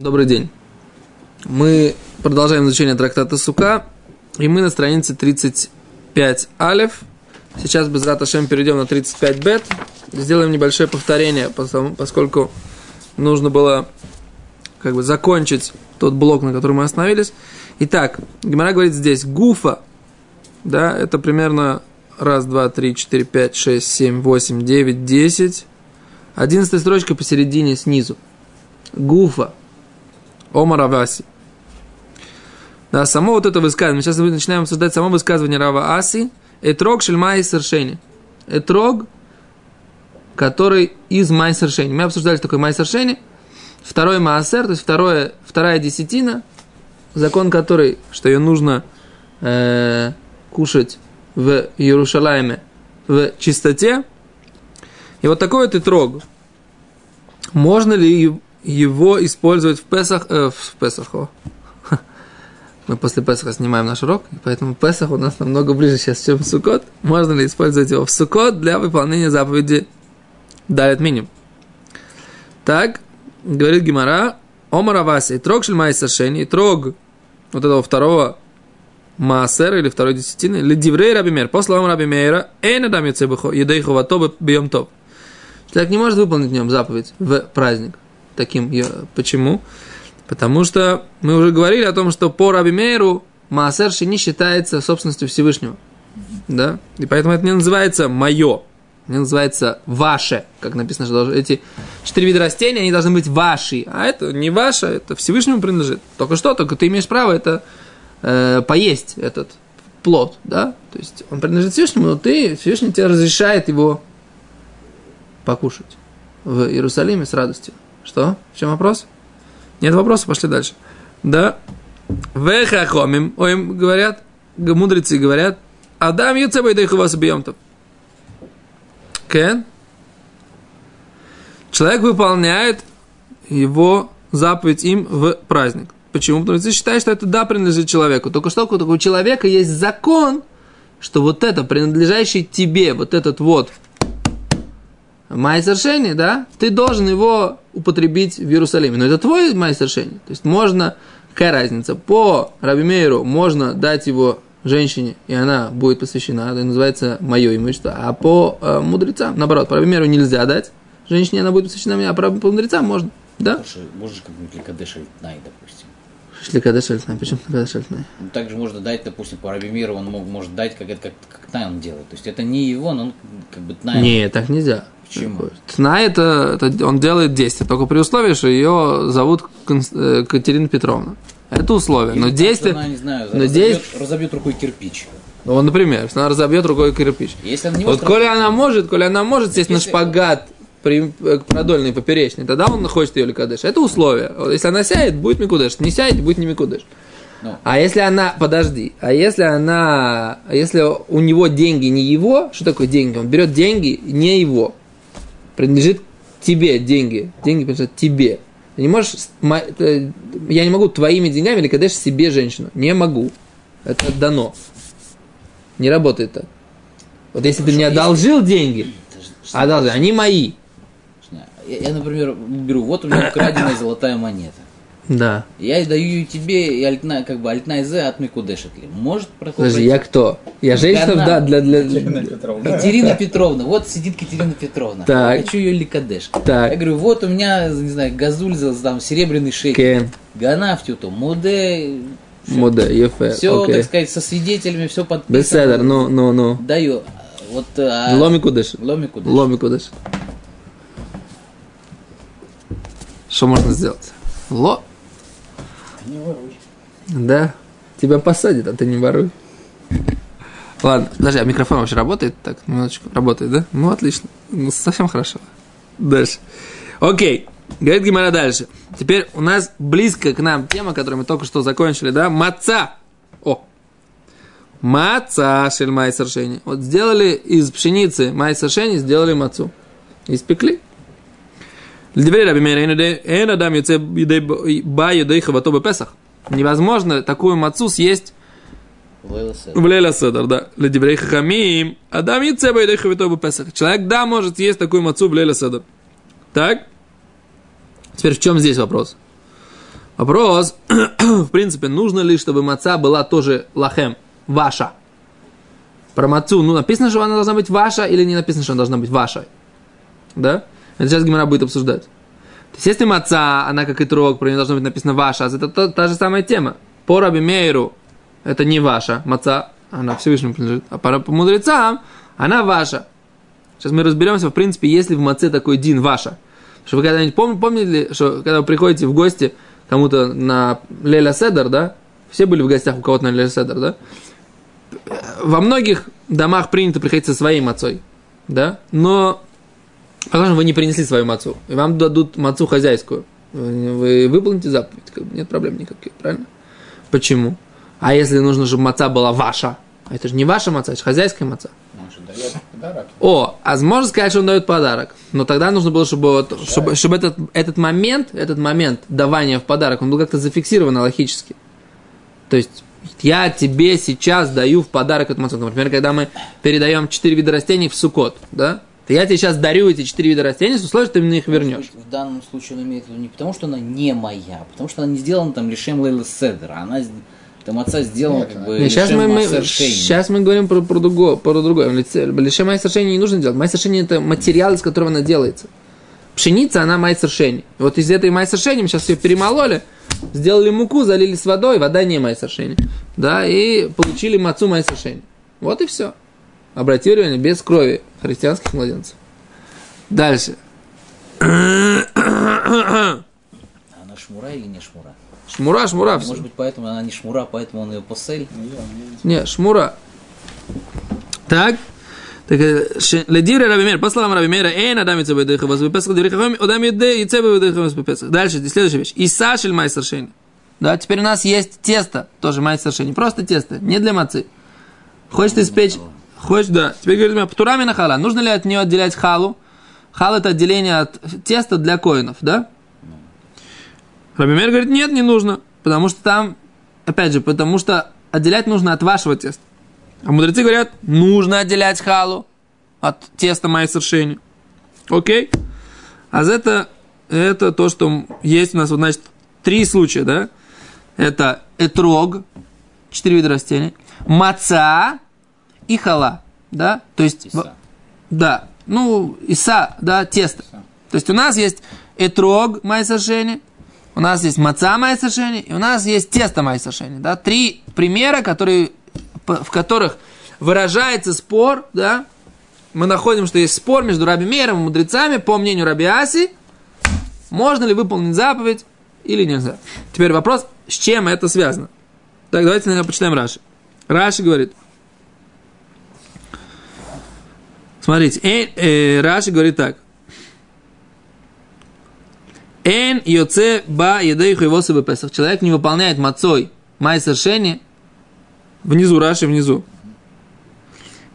Добрый день. Мы продолжаем изучение трактата Сука, и мы на странице 35 Алев. Сейчас без Раташем перейдем на 35 Бет. Сделаем небольшое повторение, поскольку нужно было как бы закончить тот блок, на котором мы остановились. Итак, Гимара говорит здесь Гуфа, да, это примерно раз, два, три, четыре, пять, шесть, семь, восемь, девять, десять. Одиннадцатая строчка посередине снизу. Гуфа – Омар Аваси. Да, само вот это высказывание, сейчас мы начинаем обсуждать само высказывание Рава Аси, Этрог Шельмай Совершени. Этрог, который из Май Совершени. Мы обсуждали такой Май Совершени, второй Маасер, то есть второе, вторая десятина, закон который, что ее нужно э, кушать в Иерушалайме в чистоте. И вот такой вот Этрог. Можно ли его использовать в Песах, э, в Песах, о. Мы после Песаха снимаем наш урок, поэтому Песах у нас намного ближе сейчас, чем Сукот. Можно ли использовать его в Сукот для выполнения заповеди Далит Миним? Так, говорит Гимара, Омар Аваси, трог шельмай сашени, трог вот этого второго Маасера или второй десятины, или Диврей Рабимер, по словам Рабимера, Эйна дам едейху ватобы бьем топ. Человек не может выполнить в нем заповедь в праздник таким. Почему? Потому что мы уже говорили о том, что по Раби Мейру Маасер не считается собственностью Всевышнего. Да? И поэтому это не называется мое, не называется ваше, как написано, что эти четыре вида растений, они должны быть ваши. А это не ваше, это Всевышнему принадлежит. Только что, только ты имеешь право это э, поесть, этот плод, да? То есть он принадлежит Всевышнему, но ты, Всевышний тебе разрешает его покушать в Иерусалиме с радостью. Что? В чем вопрос? Нет вопроса, пошли дальше. Да. Вехахомим, ой, говорят, мудрецы говорят, Адам Юцеба и вас бьем-то. Кен? Человек выполняет его заповедь им в праздник. Почему? Потому что считают, что это да принадлежит человеку. Только что у человека есть закон, что вот это, принадлежащий тебе, вот этот вот майсер да, ты должен его употребить в Иерусалиме. Но это твой майсер То есть можно, какая разница, по Рабимейру можно дать его женщине, и она будет посвящена, это называется мое имущество. А по э, мудрецам, наоборот, по Рабимейру нельзя дать женщине, она будет посвящена, а по, мудрецам можно. Да? Можешь как-нибудь Ликадеш Альтнай, допустим. Ликадеш Альтнай, почему Ликадеш Альтнай? Ну, также можно дать, допустим, по Рабимиру, он мог, может дать, как это как, как он делает. То есть это не его, но он как бы Тнай. Не, так нельзя. Почему? Тна это, это он делает действие, только при условии, что ее зовут э, Катерина Петровна. Это условие. Или но действие. Она, не знаю, но разобьет, действие... разобьет рукой кирпич. Ну, например, если она разобьет рукой кирпич. Если она не вот, коли она может, коли она может сесть если... на шпагат продольный поперечный, тогда он хочет ее ликадеш. Это условие. Если она сядет, будет микудеш. Не сядет, будет не микудеш. Ну. А если она, подожди, а если она, а если у него деньги не его, что такое деньги? Он берет деньги не его, принадлежит тебе деньги. Деньги принадлежат тебе. Ты не можешь, э, я не могу твоими деньгами или кадеш себе женщину. Не могу. Это дано. Не работает так. Вот если Хорошо, ты мне одолжил если... деньги, одолжил, они мои. Я, я, например, беру, вот у меня украденная золотая монета. Да. Я даю ее тебе, и альтна, как бы альтна из от Микудешетли. Может проходить? Подожди, я кто? Я женщина, Она... да, для, для... Катерина Петровна. Катерина Петровна. Вот сидит Катерина Петровна. Так. Я хочу ее ликадеш. Так. Я говорю, вот у меня, не знаю, газуль, там, серебряный шейк. Кен. Ганафтю, муде. Муде, ефе. Все, так сказать, со свидетелями, все подписано. Беседер, ну, ну, ну. Даю. Вот, а... Ломи кудеш. Ломи Что можно сделать? Ло. Не воруй. Да. Тебя посадят, а ты не воруй. Ладно, подожди, а микрофон вообще работает? Так, минуточку. Работает, да? Ну, отлично. Ну, совсем хорошо. Дальше. Окей. Говорит Гимара дальше. Теперь у нас близко к нам тема, которую мы только что закончили, да? Маца. О. Маца шель совершение. Вот сделали из пшеницы май совершение, сделали мацу. Испекли. Льдверь Раби Мейра, эн адам юце ба юдей хавато бепесах. Невозможно такую мацу съесть в Лейла Седер, да. Ледиврей Хахамим, Адам Юце ба юдей хавато бепесах. Человек, да, может съесть такую мацу в Лейла Седер. Так? Теперь в чем здесь вопрос? Вопрос, в принципе, нужно ли, чтобы маца была тоже лахем, ваша? Про мацу, ну, написано, что она должна быть ваша, или не написано, что она должна быть ваша? Да? Это сейчас Гимара будет обсуждать. То есть, если маца, она как и трог, про нее должно быть написано ваша, это та, та же самая тема. По Раби Мейру это не ваша маца, она Всевышнему принадлежит. А по, по мудрецам она ваша. Сейчас мы разберемся, в принципе, если в маце такой дин ваша. Что вы когда-нибудь пом- помнили, что когда вы приходите в гости кому-то на Леля Седер, да? Все были в гостях у кого-то на Леля Седер, да? Во многих домах принято приходить со своей мацой, да? Но Возможно, вы не принесли свою мацу, и вам дадут мацу хозяйскую. Вы выполните заповедь, нет проблем никаких, правильно? Почему? А если нужно, чтобы маца была ваша? А это же не ваша маца, это же хозяйская маца. О, а можно сказать, что он дает подарок. Но тогда нужно было, чтобы, вот, чтобы, чтобы этот, этот момент, этот момент давания в подарок, он был как-то зафиксирован логически. То есть, я тебе сейчас даю в подарок эту мацу. Например, когда мы передаем четыре вида растений в сукот, да? То я тебе сейчас дарю эти четыре вида растений с условием, что ты мне их вернешь. В данном случае он имеет в виду не потому, что она не моя, а потому что она не сделана там лишем Лейла Седера. Она там отца сделана как бы Не, сейчас, мы, мы, сейчас мы говорим про, про, другое, про другое. Лишем майсершени не нужно делать. Майсершени это материал, из которого она делается. Пшеница, она майсершени. Вот из этой майсершени мы сейчас ее перемололи, сделали муку, залили с водой, вода не майсершени. Да, и получили мацу майсершени. Вот и все. Обратили внимание, без крови христианских младенцев. Дальше. Она шмура или не шмура? Шмура, шмура. Может все. быть, поэтому она не шмура, поэтому он ее посель? Не, шмура. Так. Ледире Рабимер, по словам Рабимера, эй, надам яйце бедыха вас бепесах, дырих хами, одам яйце бедыха вас бепесах. Дальше, следующая вещь. Иса шель майсершени. Да, теперь у нас есть тесто, тоже майсершени, просто тесто, не для мацы. Хочешь ты испечь, хочешь, да. Теперь говорит мне, птурами на хала. Нужно ли от нее отделять халу? Хал это отделение от теста для коинов, да? Рабимер говорит, нет, не нужно, потому что там, опять же, потому что отделять нужно от вашего теста. А мудрецы говорят, нужно отделять халу от теста майсершени. Окей? А это, это то, что есть у нас, вот, значит, три случая, да? Это этрог, четыре вида растений, маца и хала, да? То есть, Иса. да, ну, иса, да, тесто. То есть у нас есть этрог майсершени, у нас есть маца майсершени, и у нас есть тесто майсершени, да? Три примера, которые, в которых выражается спор, да? Мы находим, что есть спор между Раби Мейером и мудрецами, по мнению Раби Аси, можно ли выполнить заповедь или нельзя. Теперь вопрос, с чем это связано. Так, давайте наверное, почитаем Раши. Раши говорит, Смотрите, э, э, Раши говорит так. Эн йоце ба едейху его себе песах. Человек не выполняет мацой май совершение. Внизу, Раши, внизу.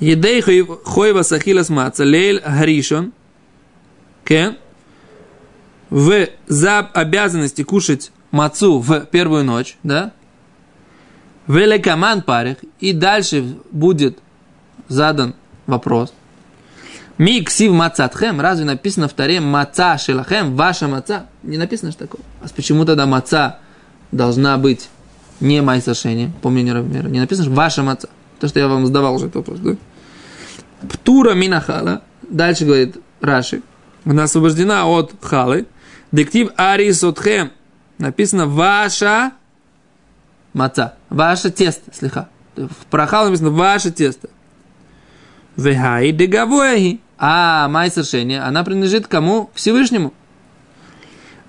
Едейху хойва сахилас маца лейль гаришон. Кен. В за обязанности кушать мацу в первую ночь, да? Великаман парих. И дальше будет задан вопрос. Ми ксив мацатхем, разве написано в таре маца шелахем, ваша маца? Не написано что такое. А почему тогда маца должна быть не майсашени, по мнению Равмера? Не написано, что ваша маца. То, что я вам задавал уже этот вопрос, да? Птура минахала. Дальше говорит Раши. Она освобождена от халы. Дектив арисотхем. Написано ваша маца. Ваше тесто, слегка. Про хал написано ваше тесто. Вехай дегавуэхи. А майсершение, она принадлежит кому? Всевышнему.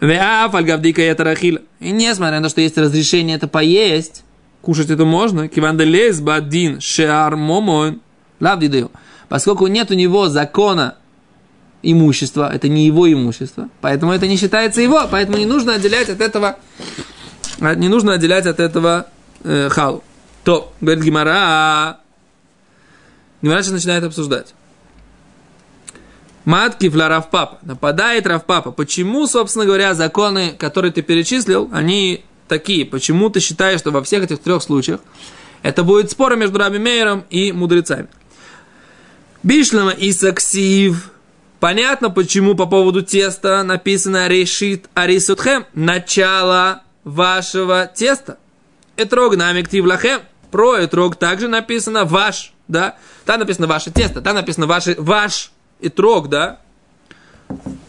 Веаф альгавдика ятарахила. И несмотря на то, что есть разрешение это поесть, кушать это можно. Киванделес бадин шеар момон. Лавдидею. Поскольку нет у него закона имущества, это не его имущество, поэтому это не считается его, поэтому не нужно отделять от этого, не нужно отделять от этого э, халу. То, говорит Гимара, Гимара начинает обсуждать. Матки Равпапа. Нападает Равпапа. Почему, собственно говоря, законы, которые ты перечислил, они такие? Почему ты считаешь, что во всех этих трех случаях это будет спор между Раби Мейером и мудрецами? Бишлама и Саксив. Понятно, почему по поводу теста написано Решит Арисутхем. Начало вашего теста. Этрог намиктив лахем. Про этрог также написано ваш, да. Там написано ваше тесто, там написано ваши, ваш этрог, да.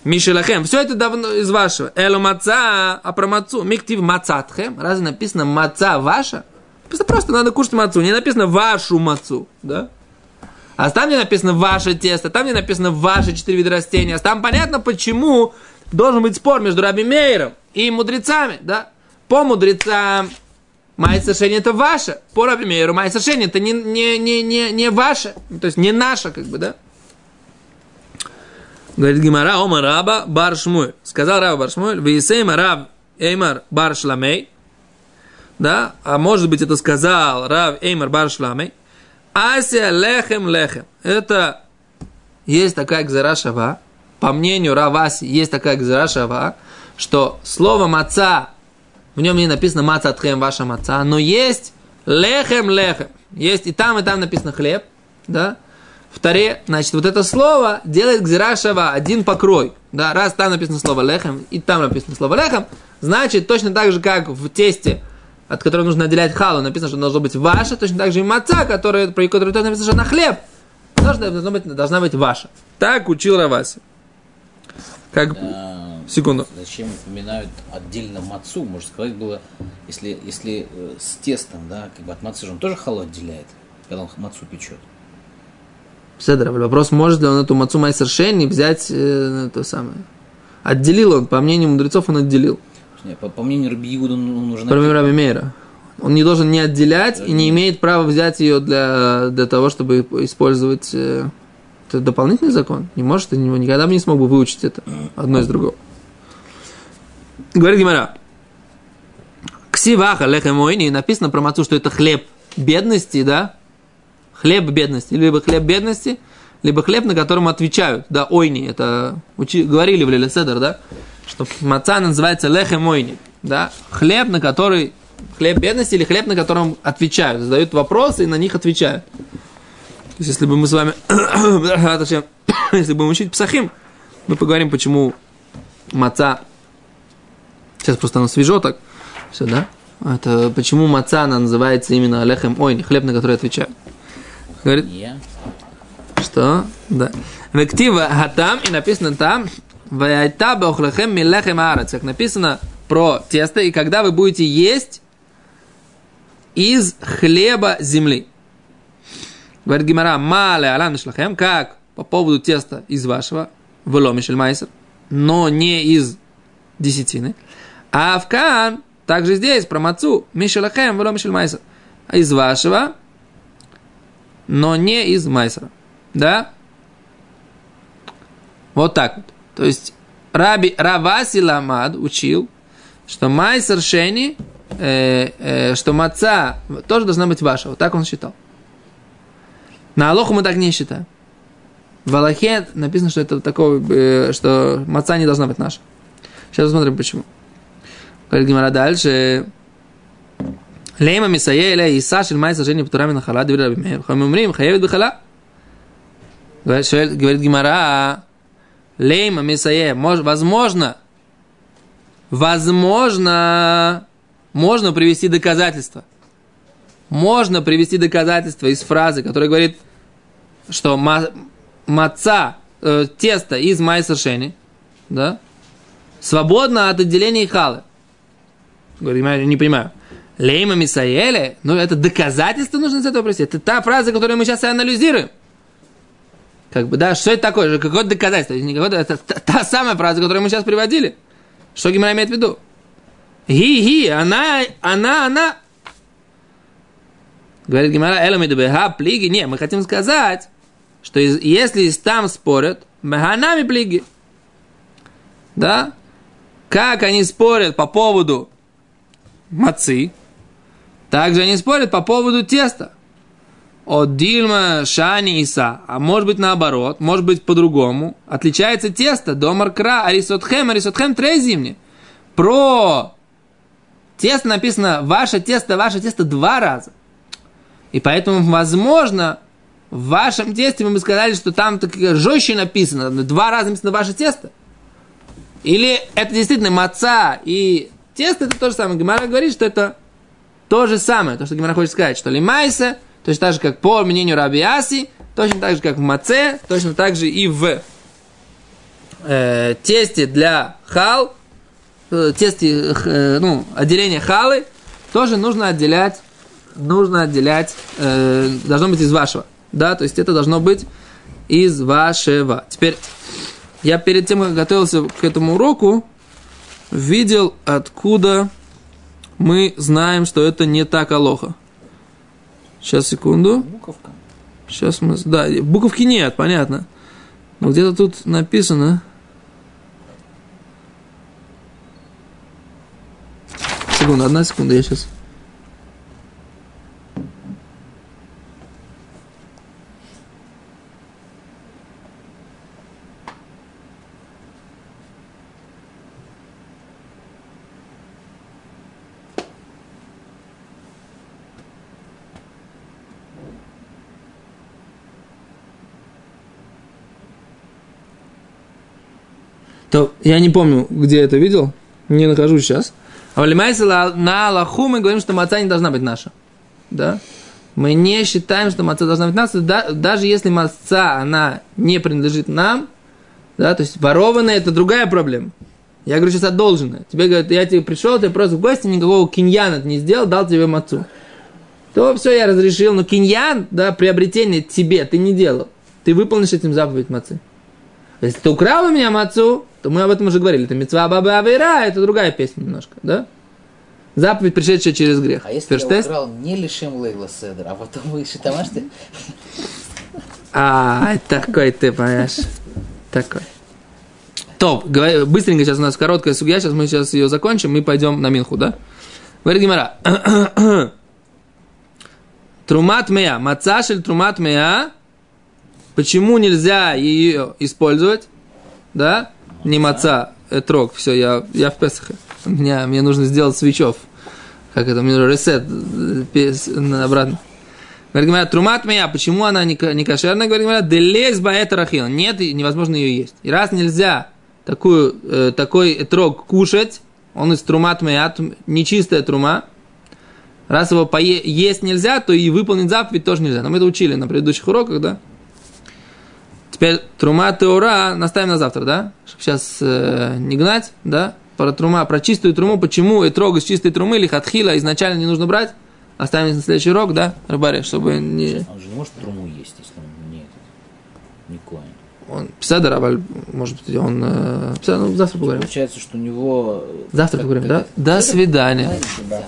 Мишелахем. Все это давно из вашего. Элу маца, а про мацу. Миктив мацатхем. Разве написано маца ваша? Написано просто надо кушать мацу. Не написано вашу мацу, да? А там, где написано ваше тесто, там, где написано ваши четыре вида растения, там понятно, почему должен быть спор между Раби Мейером и мудрецами, да? По мудрецам Мать совершение это ваше. По Раби Мейеру мать совершение это не, не, не, не, не ваше. То есть не наше, как бы, да? Говорит Гимара, Ома Раба Бар. Сказал Раба Бар Шмуэль, Вейсейма Раб Эймар Бар Шламей. Да, а может быть это сказал Рав Эймар Бар Шламей. Ася лехем лехем. Это есть такая гзара шава. По мнению Раваси есть такая гзара шава, что слово маца, в нем не написано маца тхем ваша маца, но есть лехем лехем. Есть и там, и там написано хлеб, да, в Таре, значит, вот это слово делает Гзирашава один покрой. Да, раз там написано слово лехем, и там написано слово лехем, значит, точно так же, как в тесте, от которого нужно отделять халу, написано, что должно быть ваше, точно так же и маца, который, про которую написано, что на хлеб, должна, должна, быть, должна быть ваша. Так учил Раваси. Как... Да. Секунду. Зачем упоминают отдельно мацу? Можно сказать было, если, если э, с тестом, да, как бы от мацы же он тоже халу отделяет, когда он мацу печет. Седер, вопрос, может ли он эту мацу майсер шейни взять э, то самое. Отделил он, по мнению мудрецов, он отделил. Не, по, по мнению Раби он нужно... По мнению Раби Мейра. Он не должен не отделять и не имеет права взять ее для, для того, чтобы использовать... Э, это дополнительный закон. Не может, и никогда бы не смог бы выучить это одно из другого. Говорит Гимара. Ксиваха лехемойни написано про мацу, что это хлеб бедности, да? Хлеб бедности, либо хлеб бедности, либо хлеб, на котором отвечают. Да, ойни, это учи, говорили в Лилеседер, да? Что маца называется лехем ойни, да? Хлеб, на который, хлеб бедности или хлеб, на котором отвечают. Задают вопросы и на них отвечают. То есть, если бы мы с вами, если будем учить псахим, мы поговорим, почему маца, сейчас просто оно свежо так, все, да? Это почему маца она называется именно лехем ойни, хлеб, на который отвечают. Говорит, что? Да. Вектива хатам, и написано там, Ваяйта бахлахем милехем арец. Как написано про тесто, и когда вы будете есть из хлеба земли. Говорит Гимара, мале алан шлахем, как по поводу теста из вашего, веломишель майсер, но не из десятины. А в Кан, также здесь, про мацу, мишелахем, веломишель майсер, из вашего, но не из Майсера. Да? Вот так вот. То есть Раби Раваси Ламад учил, что Майсер Шени, э, э, что маца тоже должна быть ваша. Вот так он считал. На Алоху мы так не считаем. В Аллахе написано, что это такое, э, что маца не должна быть наша. Сейчас посмотрим, почему. Говорит Гимара дальше. Лейма Эля Иса Шель Майса Жени Птура Мин Хала Диври Раби Мейр. Хам умрим, хаевит бихала. Говорит Гимара, Лейма Мисае, возможно, возможно, можно привести доказательства. Можно привести доказательства из фразы, которая говорит, что маца, э, тесто из майса шени, да, свободно от отделения халы. Говорит, не понимаю. Лейма Мисаэле, ну это доказательство нужно из этого привести. Это та фраза, которую мы сейчас и анализируем. Как бы, да, что это такое? Какое-то доказательство. Не какое-то, это та, та самая фраза, которую мы сейчас приводили. Что Гимара имеет в виду? Ги-ги, она, она, она. Говорит Гимара, Эламидубеха, плиги. Не, мы хотим сказать, что если там спорят, механами плиги. Да? Как они спорят по поводу мацы, также они спорят по поводу теста. От Дильма, Шани, Иса. А может быть наоборот, может быть по-другому. Отличается тесто. До Маркра, Арисотхем, Арисотхем трезимни. Про тесто написано ваше тесто, ваше тесто два раза. И поэтому, возможно, в вашем тесте мы бы сказали, что там так жестче написано, два раза написано ваше тесто. Или это действительно маца и Тесто это то же самое. Гемара говорит, что это то же самое. То, что Гемара хочет сказать, что лимайса, точно так же, как по мнению Раби Аси, точно так же, как в маце, точно так же и в э, тесте для хал, э, тесте, э, ну, отделение халы, тоже нужно отделять, нужно отделять, э, должно быть из вашего. Да, то есть это должно быть из вашего. Теперь, я перед тем, как готовился к этому уроку, видел, откуда мы знаем, что это не так алоха. Сейчас, секунду. Буковка. Сейчас мы... Да, буковки нет, понятно. Но где-то тут написано... Секунду, одна секунда, я сейчас... То я не помню, где я это видел, не нахожу сейчас. А валимайся на Аллаху мы говорим, что маца не должна быть наша. Да? Мы не считаем, что маца должна быть наша, да, даже если маца, она не принадлежит нам, да, то есть ворованная, это другая проблема. Я говорю сейчас одолженная. Тебе говорят, я тебе пришел, ты просто в гости, никакого киньяна не сделал, дал тебе мацу. То все, я разрешил, но киньян, да, приобретение тебе ты не делал. Ты выполнишь этим заповедь мацы. Если ты украл у меня мацу, то мы об этом уже говорили. Это мецва баба авера, это другая песня немножко, да? Заповедь, пришедшая через грех. А если Ферштест? я украл не лишим лейла седер, а потом вы еще там ты А, такой ты, понимаешь? Такой. Топ, быстренько сейчас у нас короткая судья, сейчас мы сейчас ее закончим, мы пойдем на Минху, да? Говорит Гимара. Трумат мея, мацашель трумат мея. Почему нельзя ее использовать? Да? Не маца, этрог, все, я, я в Песахе. Мне, мне нужно сделать свечов. Как это, мне ресет э, пес- обратно. Говорит, Гимара, трумат моя, почему она не, не кошерная? Говорит, Гимара, делез баэт рахил. Нет, невозможно ее есть. И раз нельзя такую, э, такой этрог кушать, он из трумат моя, нечистая трума, раз его пое- есть нельзя, то и выполнить заповедь тоже нельзя. Но мы это учили на предыдущих уроках, да? Теперь трума теора наставим на завтра, да? Чтобы сейчас э, не гнать, да? Про трума, про чистую труму, почему этрог из чистой трумы или хатхила изначально не нужно брать? Оставим на следующий урок, да, Рыбаре, чтобы не... Он же не может труму есть, если он не этот, не коин. Он пседер, а может быть, он... Э, пседер, ну, завтра поговорим. Получается, что у него... Завтра как- поговорим, как да? До свидания. это- Да.